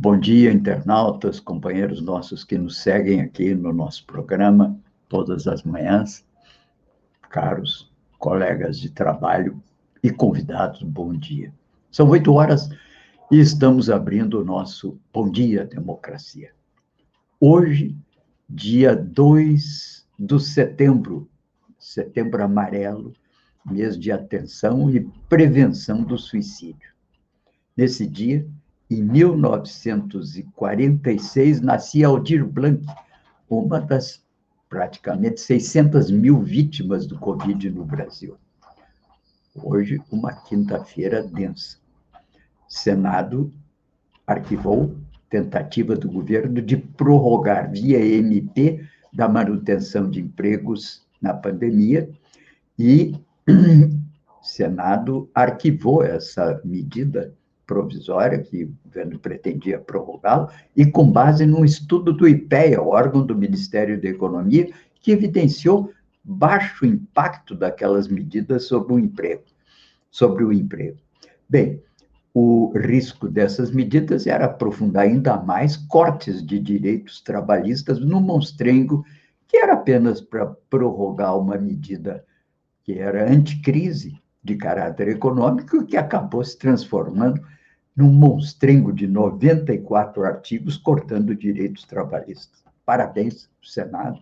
Bom dia, internautas, companheiros nossos que nos seguem aqui no nosso programa todas as manhãs, caros colegas de trabalho e convidados, bom dia. São oito horas e estamos abrindo o nosso Bom Dia Democracia. Hoje, dia 2 de setembro, setembro amarelo, mês de atenção e prevenção do suicídio. Nesse dia, em 1946, nascia Aldir Blanc, uma das praticamente 600 mil vítimas do Covid no Brasil. Hoje, uma quinta-feira densa. Senado arquivou tentativa do governo de prorrogar via MP da manutenção de empregos na pandemia e Senado arquivou essa medida provisória, que o governo pretendia prorrogá-lo, e com base num estudo do IPEA, órgão do Ministério da Economia, que evidenciou baixo impacto daquelas medidas sobre o emprego, sobre o emprego. Bem, o risco dessas medidas era aprofundar ainda mais cortes de direitos trabalhistas no monstrengo, que era apenas para prorrogar uma medida que era anticrise de caráter econômico, que acabou se transformando num monstrengo de 94 artigos cortando direitos trabalhistas. Parabéns, Senado,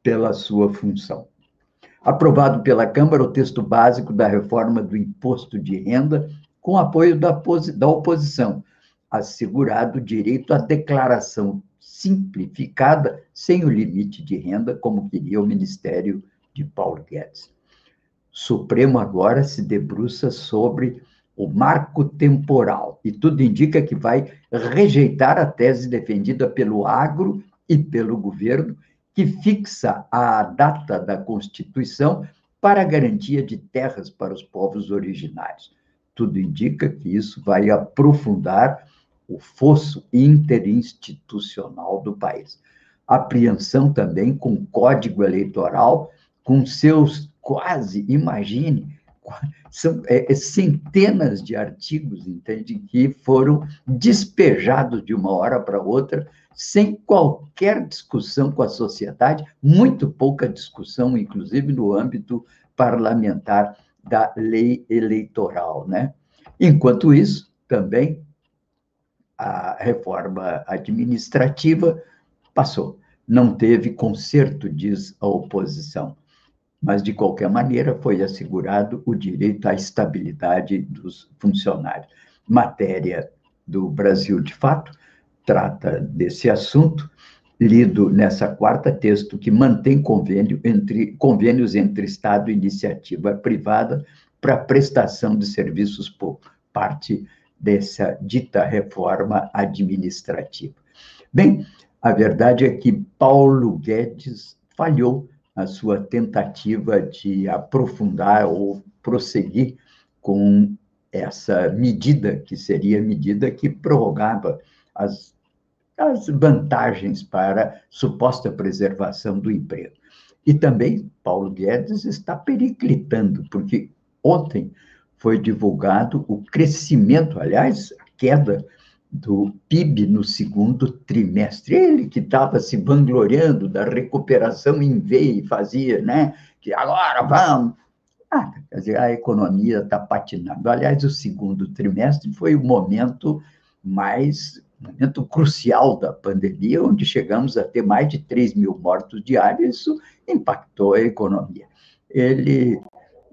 pela sua função. Aprovado pela Câmara o texto básico da reforma do imposto de renda, com apoio da, da oposição, assegurado o direito à declaração simplificada, sem o limite de renda, como queria o Ministério de Paulo Guedes. Supremo agora se debruça sobre o marco temporal, e tudo indica que vai rejeitar a tese defendida pelo agro e pelo governo, que fixa a data da Constituição para a garantia de terras para os povos originários. Tudo indica que isso vai aprofundar o fosso interinstitucional do país. Apreensão também com o Código Eleitoral, com seus quase, imagine, são é, é, centenas de artigos, entende, que foram despejados de uma hora para outra, sem qualquer discussão com a sociedade, muito pouca discussão, inclusive no âmbito parlamentar da lei eleitoral, né? Enquanto isso, também a reforma administrativa passou, não teve conserto, diz a oposição mas, de qualquer maneira, foi assegurado o direito à estabilidade dos funcionários. Matéria do Brasil de Fato trata desse assunto, lido nessa quarta texto que mantém convênio entre, convênios entre Estado e iniciativa privada para prestação de serviços por parte dessa dita reforma administrativa. Bem, a verdade é que Paulo Guedes falhou a sua tentativa de aprofundar ou prosseguir com essa medida, que seria a medida que prorrogava as, as vantagens para suposta preservação do emprego. E também Paulo Guedes está periclitando, porque ontem foi divulgado o crescimento, aliás, a queda do PIB no segundo trimestre. Ele que estava se vangloriando da recuperação em V e fazia, né? Que agora vamos. Ah, quer dizer, a economia está patinando. Aliás, o segundo trimestre foi o momento mais momento crucial da pandemia, onde chegamos a ter mais de 3 mil mortos diários, isso impactou a economia. Ele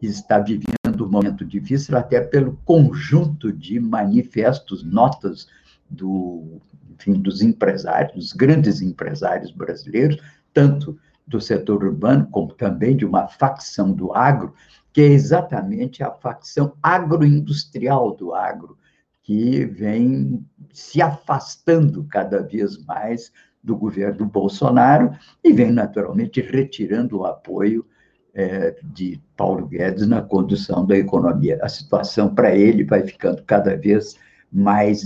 está vivendo um momento difícil até pelo conjunto de manifestos, notas do, enfim, dos empresários, dos grandes empresários brasileiros, tanto do setor urbano, como também de uma facção do agro, que é exatamente a facção agroindustrial do agro, que vem se afastando cada vez mais do governo Bolsonaro e vem, naturalmente, retirando o apoio é, de Paulo Guedes na condução da economia. A situação para ele vai ficando cada vez mais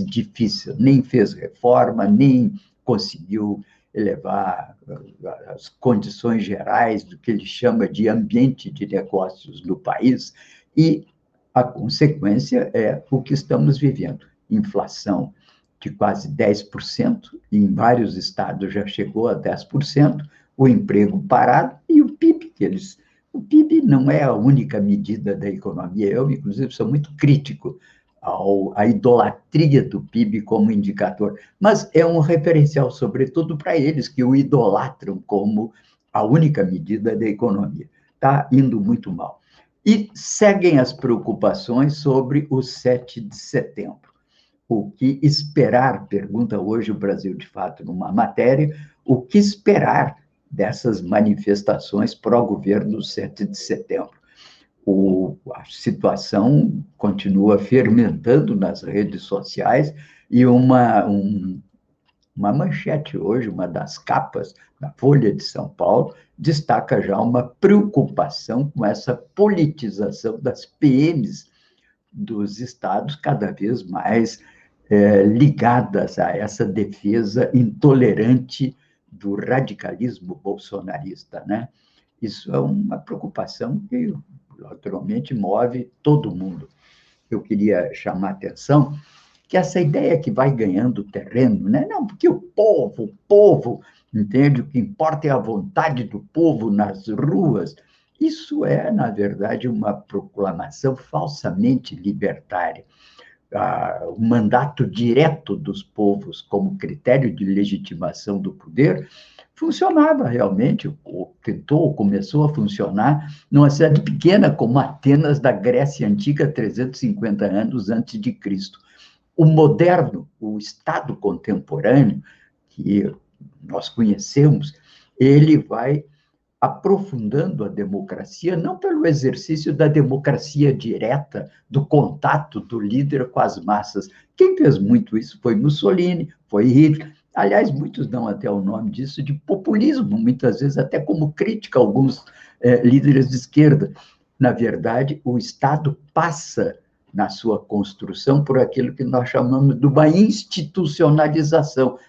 difícil. Nem fez reforma, nem conseguiu elevar as condições gerais do que ele chama de ambiente de negócios no país, e a consequência é o que estamos vivendo: inflação de quase 10%, em vários estados já chegou a 10%, o emprego parado e o PIB que eles o PIB não é a única medida da economia. Eu, inclusive, sou muito crítico ao, à idolatria do PIB como indicador, mas é um referencial, sobretudo, para eles que o idolatram como a única medida da economia. Está indo muito mal. E seguem as preocupações sobre o 7 de setembro. O que esperar? Pergunta hoje o Brasil de Fato numa matéria. O que esperar dessas manifestações pró-governo do 7 de setembro. O, a situação continua fermentando nas redes sociais e uma, um, uma manchete hoje, uma das capas da Folha de São Paulo, destaca já uma preocupação com essa politização das PMs dos estados cada vez mais é, ligadas a essa defesa intolerante do radicalismo bolsonarista, né? Isso é uma preocupação que naturalmente move todo mundo. Eu queria chamar a atenção que essa ideia que vai ganhando terreno, né? Não, porque o povo, o povo, entende? O que importa é a vontade do povo nas ruas. Isso é, na verdade, uma proclamação falsamente libertária o mandato direto dos povos como critério de legitimação do poder funcionava realmente, ou tentou, ou começou a funcionar numa cidade pequena como Atenas da Grécia Antiga, 350 anos antes de Cristo. O moderno, o Estado contemporâneo, que nós conhecemos, ele vai aprofundando a democracia, não pelo exercício da democracia direta, do contato do líder com as massas. Quem fez muito isso foi Mussolini, foi Hitler. Aliás, muitos dão até o nome disso de populismo, muitas vezes até como crítica a alguns eh, líderes de esquerda. Na verdade, o Estado passa na sua construção por aquilo que nós chamamos de uma institucionalização.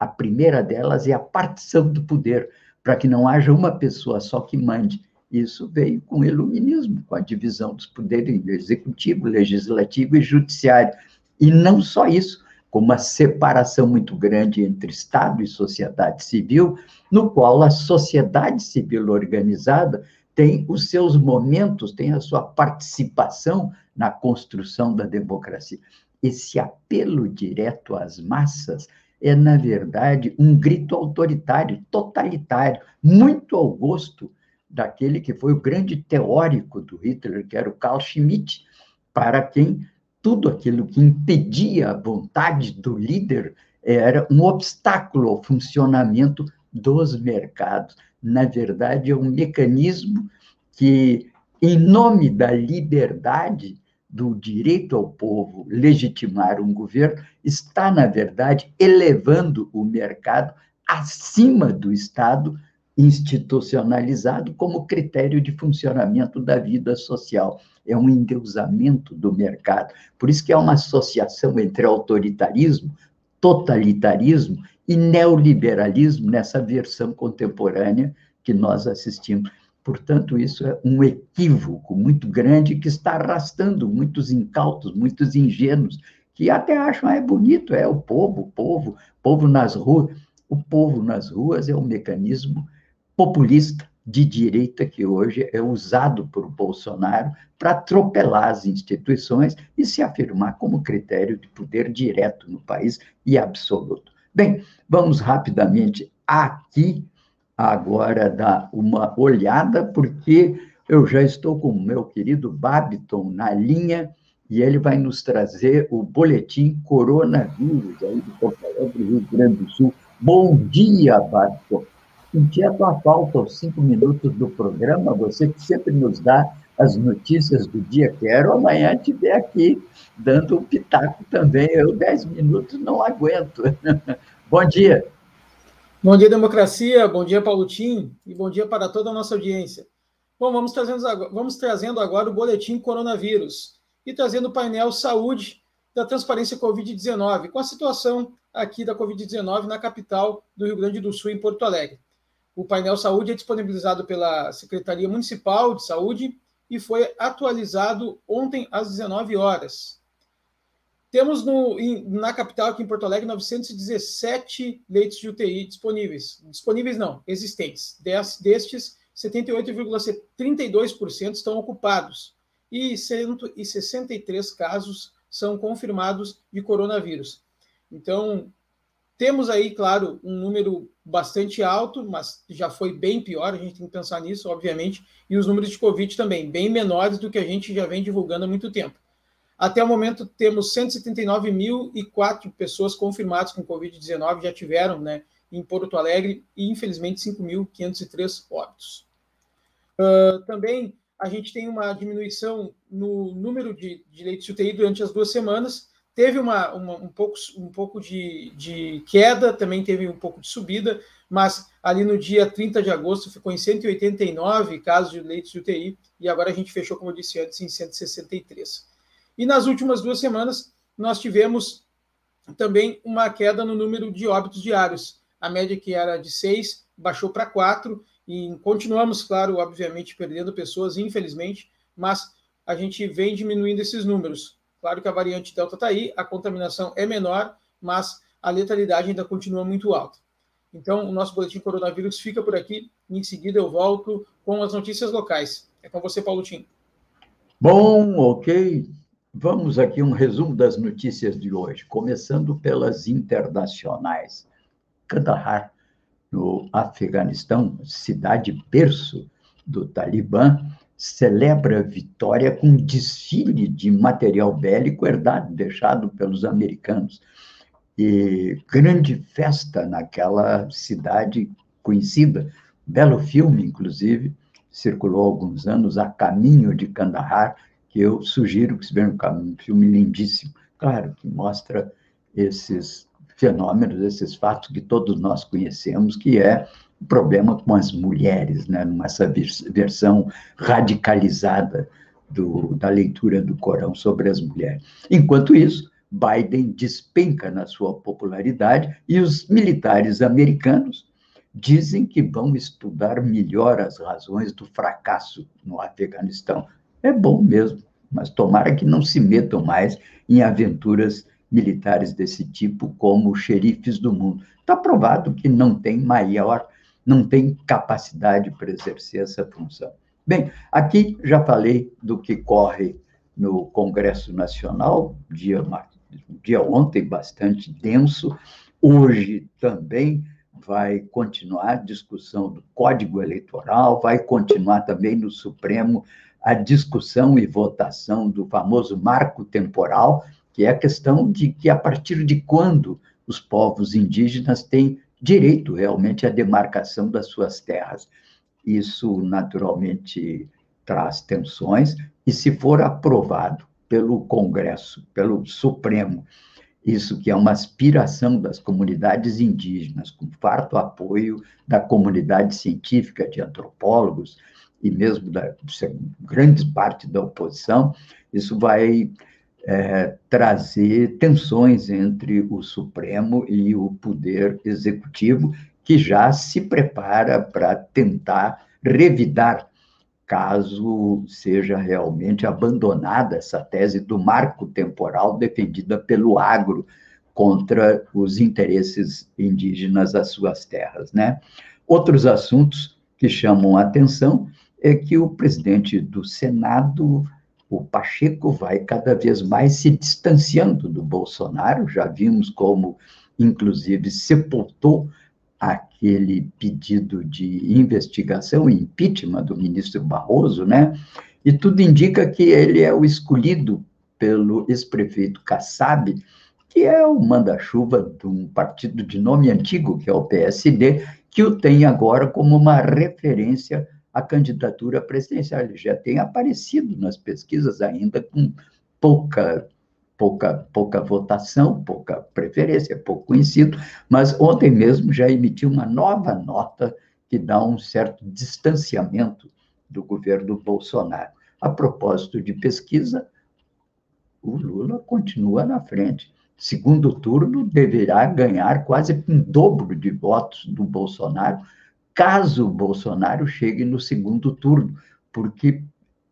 A primeira delas é a partição do poder para que não haja uma pessoa só que mande. Isso veio com o iluminismo, com a divisão dos poderes executivo, legislativo e judiciário. E não só isso, com uma separação muito grande entre Estado e sociedade civil, no qual a sociedade civil organizada tem os seus momentos, tem a sua participação na construção da democracia. Esse apelo direto às massas é, na verdade, um grito autoritário, totalitário, muito ao gosto daquele que foi o grande teórico do Hitler, que era o Carl Schmitt, para quem tudo aquilo que impedia a vontade do líder era um obstáculo ao funcionamento dos mercados. Na verdade, é um mecanismo que, em nome da liberdade, do direito ao povo legitimar um governo está, na verdade, elevando o mercado acima do Estado institucionalizado como critério de funcionamento da vida social. É um endeusamento do mercado. Por isso que é uma associação entre autoritarismo, totalitarismo e neoliberalismo nessa versão contemporânea que nós assistimos. Portanto, isso é um equívoco muito grande que está arrastando muitos incautos, muitos ingênuos, que até acham, ah, é bonito, é o povo, o povo, povo nas ruas. O povo nas ruas é um mecanismo populista de direita que hoje é usado por Bolsonaro para atropelar as instituições e se afirmar como critério de poder direto no país e absoluto. Bem, vamos rapidamente aqui agora dar uma olhada, porque eu já estou com o meu querido Babiton na linha e ele vai nos trazer o boletim coronavírus aí do Porto do Rio Grande do Sul. Bom dia, Babiton. Senti a falta aos cinco minutos do programa, você que sempre nos dá as notícias do dia. Quero amanhã estiver aqui dando um pitaco também. Eu, dez minutos, não aguento. bom dia. Bom dia, democracia. Bom dia, Paulo Tim. E bom dia para toda a nossa audiência. Bom, vamos trazendo, vamos trazendo agora o boletim coronavírus e trazendo o painel saúde da transparência Covid-19, com a situação aqui da Covid-19 na capital do Rio Grande do Sul, em Porto Alegre. O painel saúde é disponibilizado pela Secretaria Municipal de Saúde e foi atualizado ontem às 19 horas. Temos no, na capital, aqui em Porto Alegre, 917 leitos de UTI disponíveis. Disponíveis não, existentes. destes, 78,32% estão ocupados e 163 casos são confirmados de coronavírus. Então, temos aí, claro, um número bastante alto, mas já foi bem pior, a gente tem que pensar nisso, obviamente, e os números de Covid também, bem menores do que a gente já vem divulgando há muito tempo. Até o momento, temos 179.004 pessoas confirmadas com Covid-19, já tiveram, né, em Porto Alegre, e infelizmente 5.503 óbitos. Uh, também a gente tem uma diminuição no número de, de leitos de UTI durante as duas semanas. Teve uma, uma, um pouco, um pouco de, de queda, também teve um pouco de subida, mas ali no dia 30 de agosto ficou em 189 casos de leitos de UTI, e agora a gente fechou, como eu disse antes, em 163. E nas últimas duas semanas, nós tivemos também uma queda no número de óbitos diários. A média que era de 6 baixou para 4, e continuamos, claro, obviamente, perdendo pessoas, infelizmente, mas a gente vem diminuindo esses números. Claro que a variante Delta está aí, a contaminação é menor, mas a letalidade ainda continua muito alta. Então, o nosso boletim coronavírus fica por aqui. Em seguida, eu volto com as notícias locais. É com você, Paulo Tim. Bom, ok. Vamos aqui um resumo das notícias de hoje, começando pelas internacionais. Kandahar no Afeganistão, cidade berço do Talibã, celebra a vitória com um desfile de material bélico herdado, deixado pelos americanos. E grande festa naquela cidade conhecida. Belo filme, inclusive, circulou há alguns anos, A Caminho de Kandahar, que eu sugiro que se veja um filme lindíssimo. Claro, que mostra esses fenômenos, esses fatos que todos nós conhecemos, que é problema com as mulheres, né, nessa versão radicalizada do, da leitura do Corão sobre as mulheres. Enquanto isso, Biden despenca na sua popularidade e os militares americanos dizem que vão estudar melhor as razões do fracasso no Afeganistão. É bom mesmo, mas tomara que não se metam mais em aventuras militares desse tipo como xerifes do mundo. Está provado que não tem maior, não tem capacidade para exercer essa função. Bem, aqui já falei do que corre no Congresso Nacional, dia, dia ontem bastante denso, hoje também vai continuar a discussão do Código Eleitoral, vai continuar também no Supremo a discussão e votação do famoso marco temporal, que é a questão de que a partir de quando os povos indígenas têm direito realmente à demarcação das suas terras. Isso, naturalmente, traz tensões, e se for aprovado pelo Congresso, pelo Supremo, isso que é uma aspiração das comunidades indígenas, com farto apoio da comunidade científica, de antropólogos e mesmo da grande parte da oposição, isso vai é, trazer tensões entre o Supremo e o Poder Executivo, que já se prepara para tentar revidar, caso seja realmente abandonada essa tese do marco temporal defendida pelo agro contra os interesses indígenas às suas terras, né? Outros assuntos que chamam a atenção é que o presidente do Senado o Pacheco vai cada vez mais se distanciando do Bolsonaro, já vimos como, inclusive, sepultou aquele pedido de investigação impeachment do ministro Barroso, né? E tudo indica que ele é o escolhido pelo ex-prefeito Kassab, que é o manda-chuva de um partido de nome antigo, que é o PSD, que o tem agora como uma referência a candidatura presidencial. Ele já tem aparecido nas pesquisas ainda com pouca pouca, pouca votação, pouca preferência, pouco conhecido, mas ontem mesmo já emitiu uma nova nota que dá um certo distanciamento do governo Bolsonaro. A propósito de pesquisa, o Lula continua na frente. Segundo turno, deverá ganhar quase um dobro de votos do Bolsonaro, caso Bolsonaro chegue no segundo turno, porque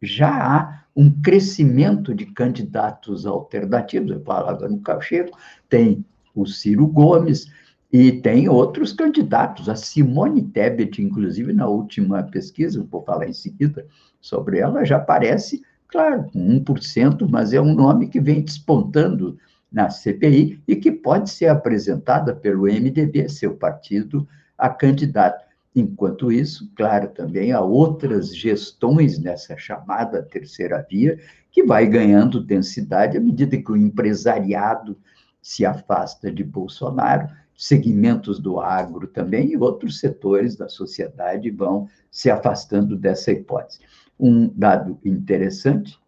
já há um crescimento de candidatos alternativos. Eu falava no Cacheco, tem o Ciro Gomes e tem outros candidatos. A Simone Tebet, inclusive, na última pesquisa, vou falar em seguida sobre ela, já aparece, claro, com 1%, mas é um nome que vem despontando na CPI e que pode ser apresentada pelo MDB, seu partido, a candidato. Enquanto isso, claro, também há outras gestões nessa chamada terceira via que vai ganhando densidade à medida que o empresariado se afasta de Bolsonaro, segmentos do agro também e outros setores da sociedade vão se afastando dessa hipótese. Um dado interessante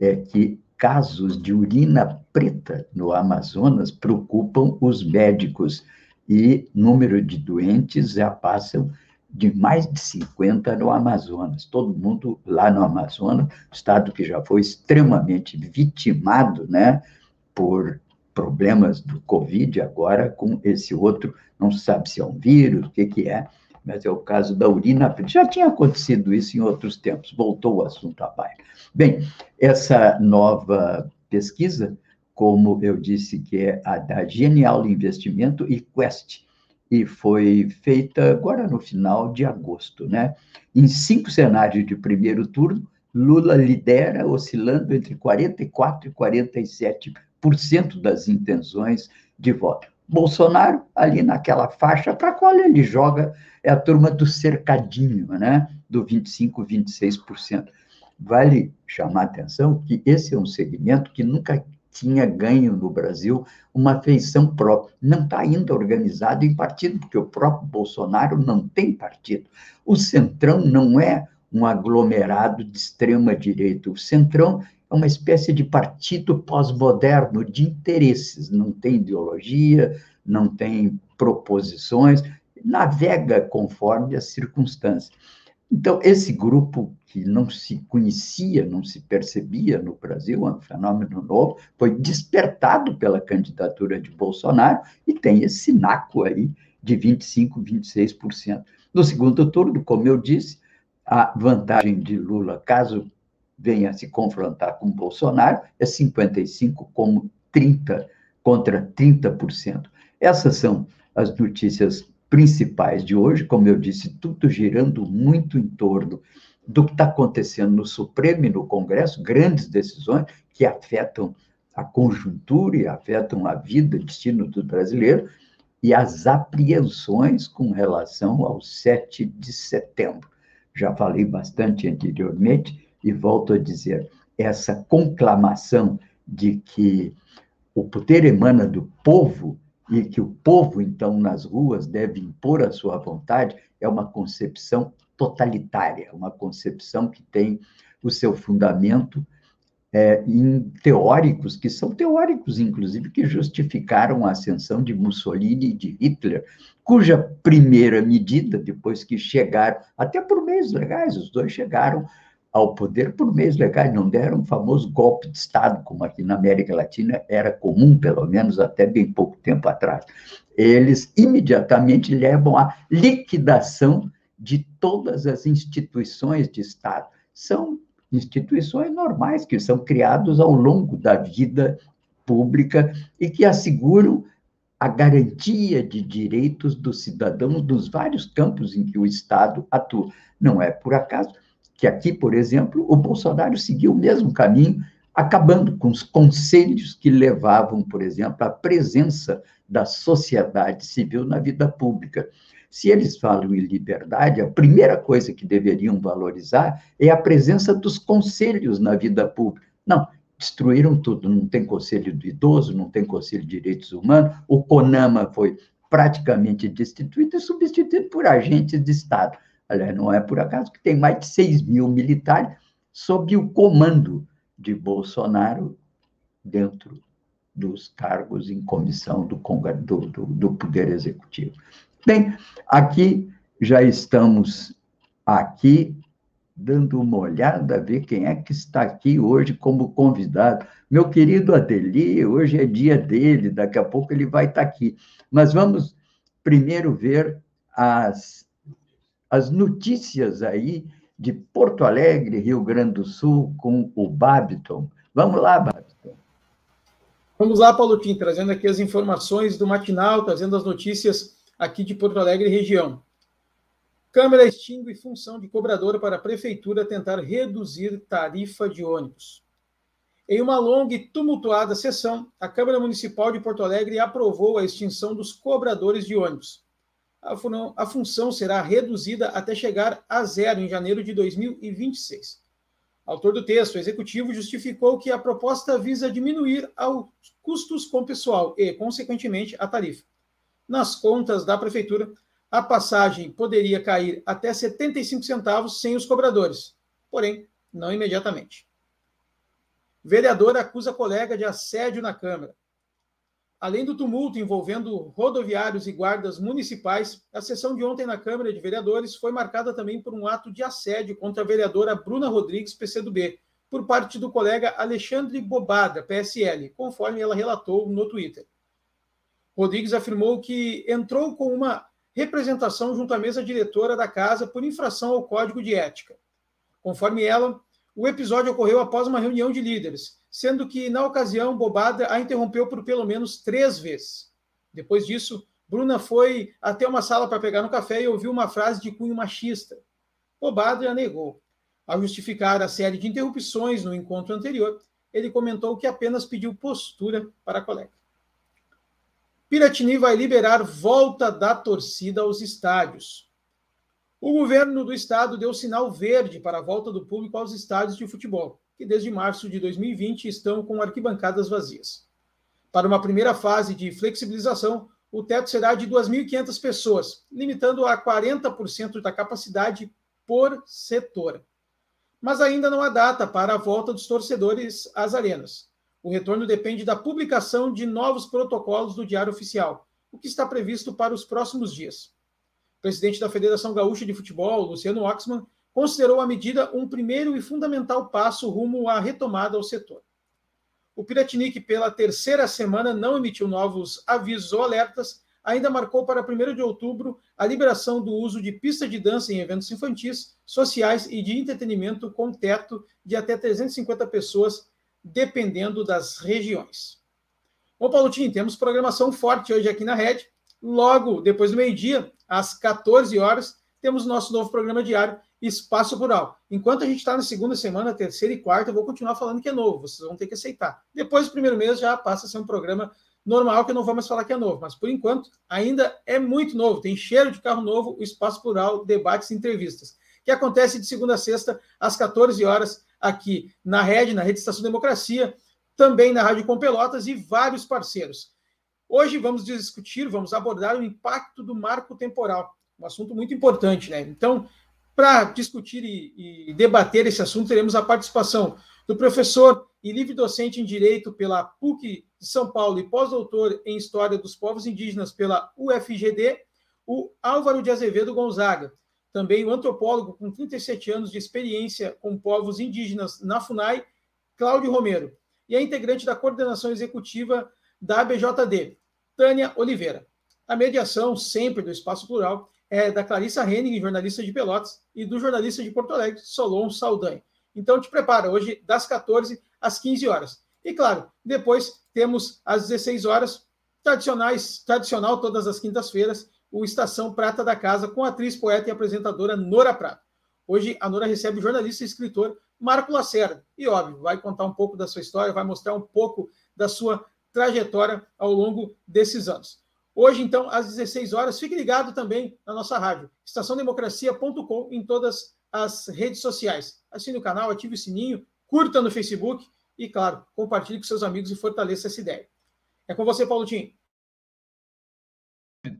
é que casos de urina preta no Amazonas preocupam os médicos e número de doentes já passam de mais de 50 no Amazonas. Todo mundo lá no Amazonas, estado que já foi extremamente vitimado, né, por problemas do Covid, agora com esse outro, não se sabe se é um vírus, o que, que é, mas é o caso da urina. Já tinha acontecido isso em outros tempos, voltou o assunto à baila. Bem, essa nova pesquisa como eu disse, que é a da Genial Investimento e Quest, e foi feita agora no final de agosto, né? Em cinco cenários de primeiro turno, Lula lidera, oscilando entre 44% e 47% das intenções de voto. Bolsonaro, ali naquela faixa para a qual ele joga, é a turma do cercadinho, né? Do 25%, 26%. Vale chamar a atenção que esse é um segmento que nunca tinha ganho no Brasil uma feição própria. Não está ainda organizado em partido, porque o próprio Bolsonaro não tem partido. O Centrão não é um aglomerado de extrema-direita. O Centrão é uma espécie de partido pós-moderno de interesses, não tem ideologia, não tem proposições, navega conforme as circunstâncias. Então, esse grupo que não se conhecia, não se percebia no Brasil, é um fenômeno novo, foi despertado pela candidatura de Bolsonaro e tem esse naco aí de 25%, 26%. No segundo turno, como eu disse, a vantagem de Lula, caso venha se confrontar com Bolsonaro, é 55 como 30 contra 30%. Essas são as notícias principais de hoje, como eu disse, tudo girando muito em torno do que está acontecendo no Supremo e no Congresso, grandes decisões que afetam a conjuntura e afetam a vida, o destino do brasileiro, e as apreensões com relação ao 7 de setembro. Já falei bastante anteriormente e volto a dizer, essa conclamação de que o poder emana do povo e que o povo, então, nas ruas deve impor a sua vontade, é uma concepção totalitária, uma concepção que tem o seu fundamento é, em teóricos, que são teóricos, inclusive, que justificaram a ascensão de Mussolini e de Hitler, cuja primeira medida, depois que chegaram, até por meios legais, os dois chegaram ao poder por meios legais, não deram um famoso golpe de Estado, como aqui na América Latina era comum, pelo menos até bem pouco tempo atrás. Eles imediatamente levam à liquidação de todas as instituições de Estado. São instituições normais que são criadas ao longo da vida pública e que asseguram a garantia de direitos dos cidadãos nos vários campos em que o Estado atua. Não é por acaso que aqui, por exemplo, o Bolsonaro seguiu o mesmo caminho, acabando com os conselhos que levavam, por exemplo, à presença da sociedade civil na vida pública. Se eles falam em liberdade, a primeira coisa que deveriam valorizar é a presença dos conselhos na vida pública. Não, destruíram tudo. Não tem conselho do idoso, não tem conselho de direitos humanos. O CONAMA foi praticamente destituído e substituído por agentes de Estado Aliás, não é por acaso que tem mais de 6 mil militares sob o comando de Bolsonaro dentro dos cargos em comissão do, do, do, do Poder Executivo. Bem, aqui já estamos aqui dando uma olhada, ver quem é que está aqui hoje como convidado. Meu querido Adeli, hoje é dia dele, daqui a pouco ele vai estar aqui. Mas vamos primeiro ver as, as notícias aí de Porto Alegre, Rio Grande do Sul, com o Babiton. Vamos lá, Babiton. Vamos lá, Paulo Tim, trazendo aqui as informações do matinal, trazendo as notícias aqui de Porto Alegre região. Câmara extingue função de cobradora para a Prefeitura tentar reduzir tarifa de ônibus. Em uma longa e tumultuada sessão, a Câmara Municipal de Porto Alegre aprovou a extinção dos cobradores de ônibus. A, fun a função será reduzida até chegar a zero em janeiro de 2026. Autor do texto, o executivo justificou que a proposta visa diminuir os custos com pessoal e, consequentemente, a tarifa. Nas contas da Prefeitura, a passagem poderia cair até 75 centavos sem os cobradores, porém, não imediatamente. Vereador acusa colega de assédio na Câmara. Além do tumulto envolvendo rodoviários e guardas municipais, a sessão de ontem na Câmara de Vereadores foi marcada também por um ato de assédio contra a vereadora Bruna Rodrigues, PCdoB, por parte do colega Alexandre Bobada, PSL, conforme ela relatou no Twitter. Rodrigues afirmou que entrou com uma representação junto à mesa diretora da casa por infração ao código de ética. Conforme ela, o episódio ocorreu após uma reunião de líderes, sendo que, na ocasião, Bobada a interrompeu por pelo menos três vezes. Depois disso, Bruna foi até uma sala para pegar no café e ouviu uma frase de cunho machista. Bobada negou. Ao justificar a série de interrupções no encontro anterior, ele comentou que apenas pediu postura para a colega. Piratini vai liberar volta da torcida aos estádios. O governo do estado deu sinal verde para a volta do público aos estádios de futebol, que desde março de 2020 estão com arquibancadas vazias. Para uma primeira fase de flexibilização, o teto será de 2.500 pessoas, limitando a 40% da capacidade por setor. Mas ainda não há data para a volta dos torcedores às arenas. O retorno depende da publicação de novos protocolos do Diário Oficial, o que está previsto para os próximos dias. Presidente da Federação Gaúcha de Futebol, Luciano Oxman, considerou a medida um primeiro e fundamental passo rumo à retomada ao setor. O Piratinic, pela terceira semana, não emitiu novos avisos ou alertas, ainda marcou para 1 de outubro a liberação do uso de pista de dança em eventos infantis, sociais e de entretenimento com teto de até 350 pessoas dependendo das regiões. Bom, Paulo Tim, temos programação forte hoje aqui na Rede. Logo depois do meio-dia, às 14 horas, temos nosso novo programa diário, Espaço Rural. Enquanto a gente está na segunda semana, terceira e quarta, eu vou continuar falando que é novo, vocês vão ter que aceitar. Depois do primeiro mês já passa a ser um programa normal, que eu não vou mais falar que é novo, mas por enquanto ainda é muito novo, tem cheiro de carro novo, o Espaço Plural, debates e entrevistas, que acontece de segunda a sexta, às 14 horas, aqui na Rede, na Rede Estação Democracia, também na Rádio Com Pelotas e vários parceiros. Hoje vamos discutir, vamos abordar o impacto do marco temporal, um assunto muito importante, né? Então, para discutir e, e, debater esse assunto, teremos a participação do professor e livre docente em Direito pela PUC de São Paulo e pós-doutor em História dos Povos Indígenas pela UFGD, o Álvaro de Azevedo Gonzaga, também o antropólogo com 37 anos de experiência com povos indígenas na FUNAI, Cláudio Romero, e a integrante da coordenação executiva da ABJD, Tânia Oliveira. A mediação, sempre do Espaço Plural, é da Clarissa Henning, jornalista de Pelotas, e do jornalista de Porto Alegre, Solon Saldanha. Então, te prepara, hoje, das 14 às 15 horas. E, claro, depois temos às 16 horas, tradicionais, tradicional todas as quintas-feiras, o Estação Prata da Casa com a atriz, poeta e apresentadora Nora Prata. Hoje a Nora recebe o jornalista e escritor Marco Lacerda. E, óbvio, vai contar um pouco da sua história, vai mostrar um pouco da sua trajetória ao longo desses anos. Hoje, então, às 16 horas, fique ligado também na nossa rádio, estaçãodemocracia.com, em todas as redes sociais. Assine o canal, ative o sininho, curta no Facebook e, claro, compartilhe com seus amigos e fortaleça essa ideia. É com você, Paulo Tim.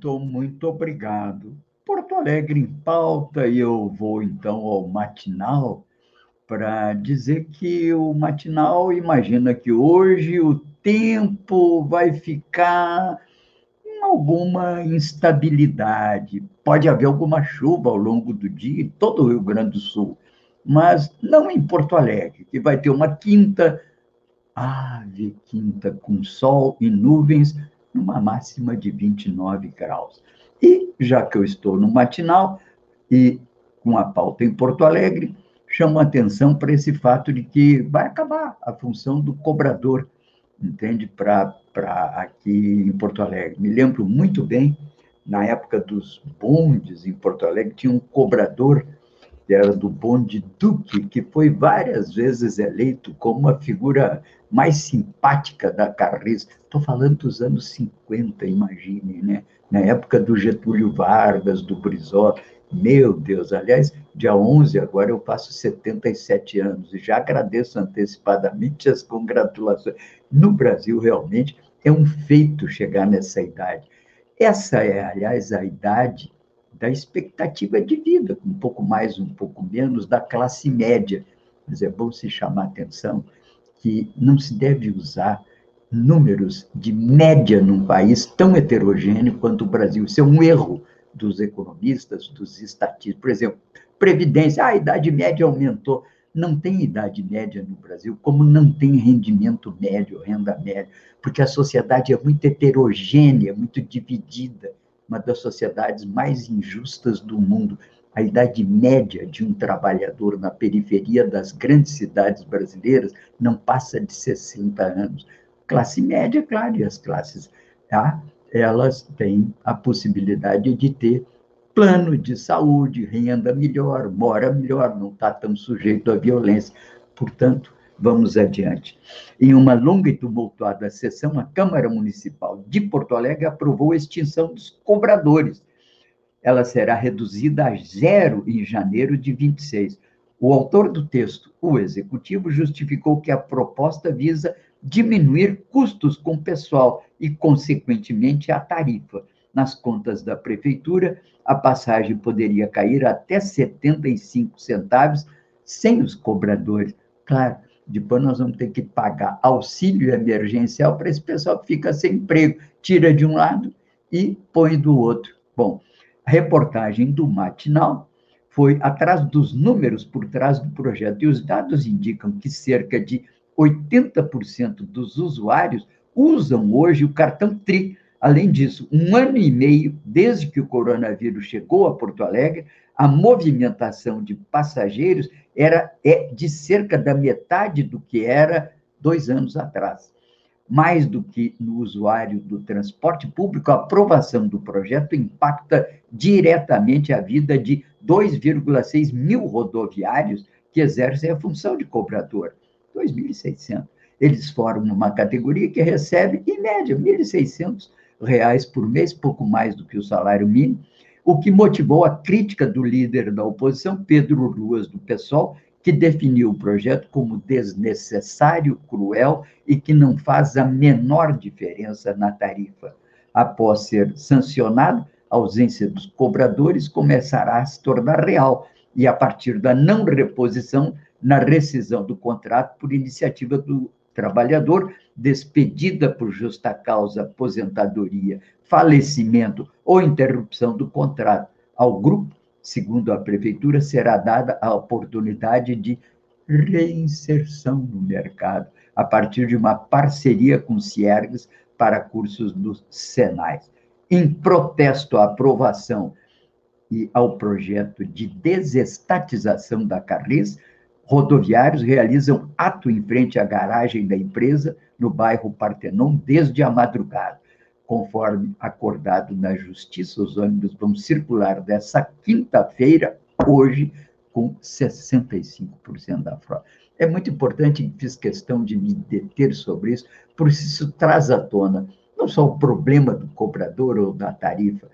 Muito obrigado Porto Alegre em pauta e eu vou então ao matinal para dizer que o matinal imagina que hoje o tempo vai ficar em alguma instabilidade. Pode haver alguma chuva ao longo do dia em todo o Rio Grande do Sul, mas não em Porto Alegre, que vai ter uma quinta, ave quinta com sol e nuvens, numa máxima de 29 graus. E, já que eu estou no matinal e com a pauta em Porto Alegre, chamo atenção para esse fato de que vai acabar a função do cobrador, entende, para aqui em Porto Alegre. Me lembro muito bem, na época dos bondes em Porto Alegre, tinha um cobrador que era do bonde Duque, que foi várias vezes eleito como a figura mais simpática da Carris. Estou falando dos anos 50, imagine, né? Na época do Getúlio Vargas, do Brizola. Meu Deus, aliás, dia 11 agora eu faço 77 anos e já agradeço antecipadamente as congratulações. No Brasil, realmente, é um feito chegar nessa idade. Essa é, aliás, a idade da expectativa de vida, um pouco mais, um pouco menos, da classe média. Mas é bom se chamar a atenção que não se deve usar números de média num país tão heterogêneo quanto o Brasil. Isso é um erro dos economistas, dos estatistas. Por exemplo, previdência, ah, a idade média aumentou. Não tem idade média no Brasil, como não tem rendimento médio, renda média, porque a sociedade é muito heterogênea, muito dividida, uma das sociedades mais injustas do mundo. A idade média de um trabalhador na periferia das grandes cidades brasileiras não passa de 60 anos. Classe média, claro, e as classes tá? Elas têm a possibilidade de ter plano de saúde, renda melhor, mora melhor, não está tão sujeito à violência. Portanto, vamos adiante. Em uma longa e tumultuada sessão, a Câmara Municipal de Porto Alegre aprovou a extinção dos cobradores. Ela será reduzida a zero em janeiro de 26. O autor do texto, o executivo, justificou que a proposta visa diminuir custos com pessoal e, consequentemente, a tarifa. Nas contas da prefeitura, a passagem poderia cair até 75 centavos sem os cobradores. Claro, depois nós vamos ter que pagar auxílio emergencial para esse pessoal que fica sem emprego, tira de um lado e põe do outro. Bom, a reportagem do matinal foi atrás dos números por trás do projeto, e os dados indicam que cerca de 80% dos usuários usam hoje o cartão TRI. Além disso, um ano e meio desde que o coronavírus chegou a Porto Alegre, a movimentação de passageiros era é de cerca da metade do que era dois anos atrás. Mais do que no usuário do transporte público, a aprovação do projeto impacta diretamente a vida de 2,6 mil rodoviários que exercem a função de cobrador. 2.600. Eles formam uma categoria que recebe, em média, 1.600 reais por mês, pouco mais do que o salário mínimo, o que motivou a crítica do líder da oposição, Pedro Ruas, do PSOL, que definiu o projeto como desnecessário, cruel e que não faz a menor diferença na tarifa. Após ser sancionado, a ausência dos cobradores começará a se tornar real e, a partir da não reposição, na rescisão do contrato por iniciativa do trabalhador, despedida por justa causa, aposentadoria, falecimento ou interrupção do contrato. Ao grupo, segundo a prefeitura, será dada a oportunidade de reinserção no mercado, a partir de uma parceria com Ciergs para cursos dos Senais. Em protesto à aprovação e ao projeto de desestatização da Carris, rodoviários realizam ato em frente à garagem da empresa no bairro Partenon desde a madrugada. Conforme acordado na Justiça, os ônibus vão circular dessa quinta-feira, hoje, com 65% da frota. É muito importante, fiz questão de me deter sobre isso, porque isso traz à tona não só o problema do cobrador ou da tarifa,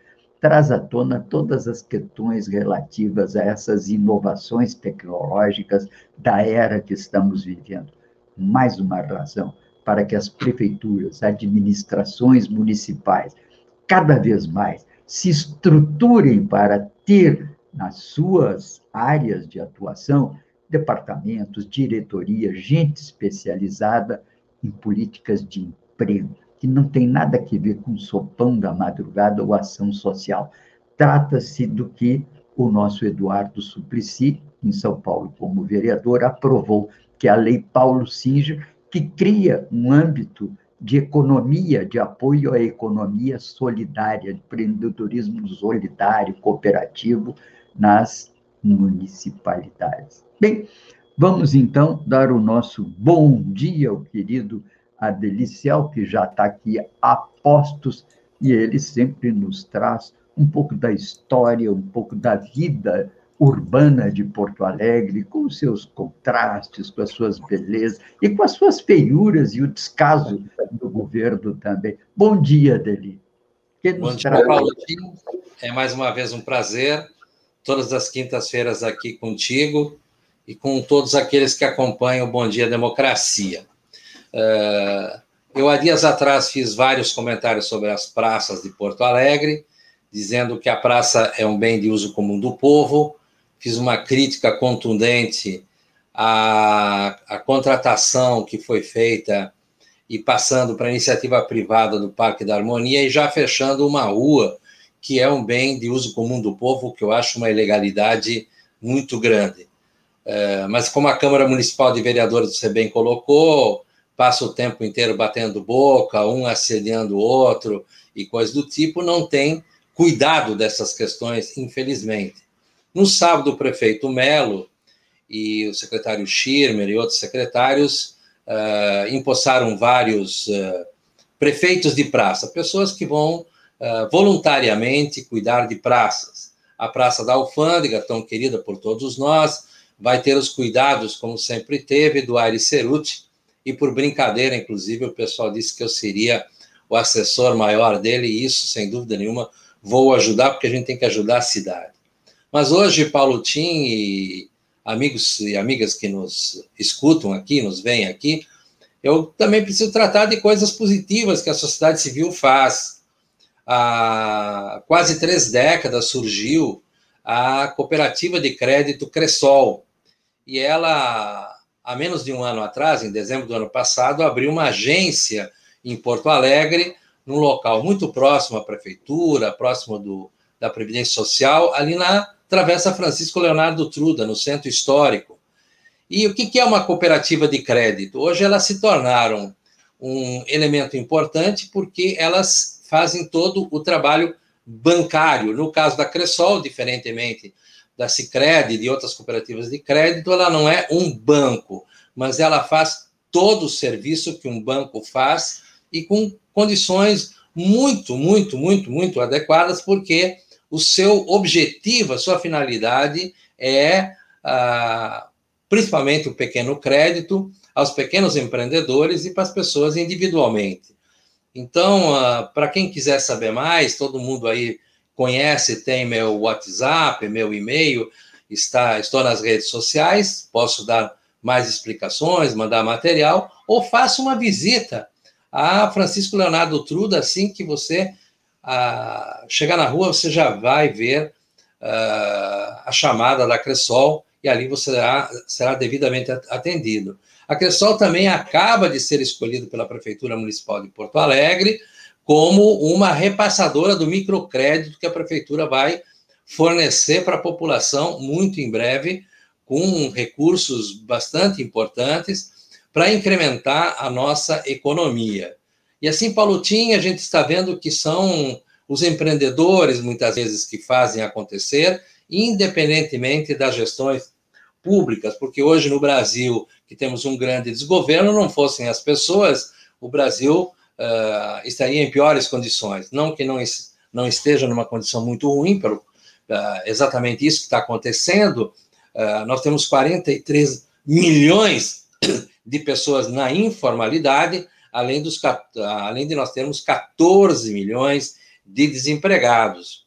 traz à tona todas as questões relativas a essas inovações tecnológicas da era que estamos vivendo. Mais uma razão para que as prefeituras, administrações municipais, cada vez mais se estruturem para ter nas suas áreas de atuação departamentos, diretoria, gente especializada em políticas de emprego, que não tem nada a ver com sopão da madrugada ou ação social. Trata-se do que o nosso Eduardo Suplicy, em São Paulo, como vereador, aprovou, que é a Lei Paulo Singer, que cria um âmbito de economia, de apoio à economia solidária, de empreendedorismo solidário, cooperativo nas municipalidades. Bem, vamos então dar o nosso bom dia ao querido Adeliciel, que já está aqui a postos, e ele sempre nos traz um pouco da história, um pouco da vida urbana de Porto Alegre, com os seus contrastes, com as suas belezas e com as suas feiuras e o descaso do governo também. Bom dia, Deli. Bom dia, Paulo. É mais uma vez um prazer, todas as quintas-feiras aqui contigo e com todos aqueles que acompanham o Bom Dia Democracia. Uh, eu, há dias atrás, fiz vários comentários sobre as praças de Porto Alegre, dizendo que a praça é um bem de uso comum do povo, fiz uma crítica contundente à, à contratação que foi feita e passando para a iniciativa privada do Parque da Harmonia e já fechando uma rua que é um bem de uso comum do povo, que eu acho uma ilegalidade muito grande. É, mas como a Câmara Municipal de Vereadores, você bem colocou, passa o tempo inteiro batendo boca, um assediando o outro e coisas do tipo, não tem cuidado dessas questões, infelizmente. No sábado, o prefeito Melo e o secretário Schirmer e outros secretários uh, empossaram vários uh, prefeitos de praça, pessoas que vão uh, voluntariamente cuidar de praças. A Praça da Alfândega, tão querida por todos nós, vai ter os cuidados, como sempre teve, do Aire Ceruti, e por brincadeira, inclusive, o pessoal disse que eu seria o assessor maior dele, e isso, sem dúvida nenhuma, vou ajudar, porque a gente tem que ajudar a cidade. Mas hoje, Paulo Tim e amigos e amigas que nos escutam aqui, nos veem aqui, eu também preciso tratar de coisas positivas que a sociedade civil faz. Há quase três décadas surgiu a cooperativa de crédito Cressol. E ela, há menos de um ano atrás, em dezembro do ano passado, abriu uma agência em Porto Alegre, num local muito próximo à prefeitura, próximo do, da Previdência Social, ali na Travessa Francisco Leonardo Truda, no centro histórico. E o que é uma cooperativa de crédito? Hoje elas se tornaram um elemento importante porque elas fazem todo o trabalho bancário. No caso da Cressol, diferentemente da Sicredi e de outras cooperativas de crédito, ela não é um banco, mas ela faz todo o serviço que um banco faz e com condições muito, muito, muito, muito adequadas, porque o seu objetivo, a sua finalidade é ah, principalmente o pequeno crédito aos pequenos empreendedores e para as pessoas individualmente. Então, ah, para quem quiser saber mais, todo mundo aí conhece, tem meu WhatsApp, meu e-mail, está, estou nas redes sociais, posso dar mais explicações, mandar material, ou faça uma visita a Francisco Leonardo Truda assim que você a chegar na rua, você já vai ver uh, a chamada da Cressol e ali você será, será devidamente atendido. A Cressol também acaba de ser escolhida pela Prefeitura Municipal de Porto Alegre como uma repassadora do microcrédito que a Prefeitura vai fornecer para a população muito em breve, com recursos bastante importantes para incrementar a nossa economia. E assim, Paulotim, a gente está vendo que são os empreendedores, muitas vezes, que fazem acontecer, independentemente das gestões públicas, porque hoje no Brasil, que temos um grande desgoverno, não fossem as pessoas, o Brasil uh, estaria em piores condições. Não que não, não esteja numa condição muito ruim, pelo, uh, exatamente isso que está acontecendo, uh, nós temos 43 milhões de pessoas na informalidade, além, dos, além de nós termos 14 milhões de desempregados.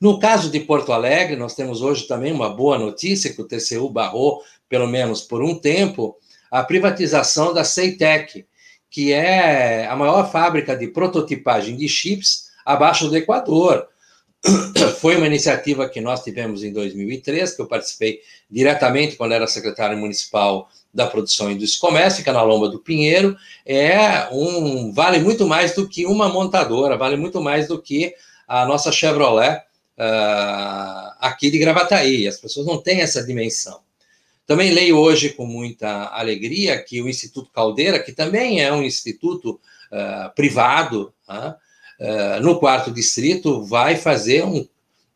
No caso de Porto Alegre, nós temos hoje também uma boa notícia que o TCU barrou, pelo menos por um tempo, a privatização da Ceitec, que é a maior fábrica de prototipagem de chips abaixo do Equador. Foi uma iniciativa que nós tivemos em 2003, que eu participei diretamente quando era secretário municipal da produção e do comércio, fica na Lomba do Pinheiro, é um vale muito mais do que uma montadora, vale muito mais do que a nossa Chevrolet uh, aqui de Gravataí. As pessoas não têm essa dimensão. Também leio hoje com muita alegria que o Instituto Caldeira, que também é um instituto uh, privado, uh, no quarto distrito, vai fazer um,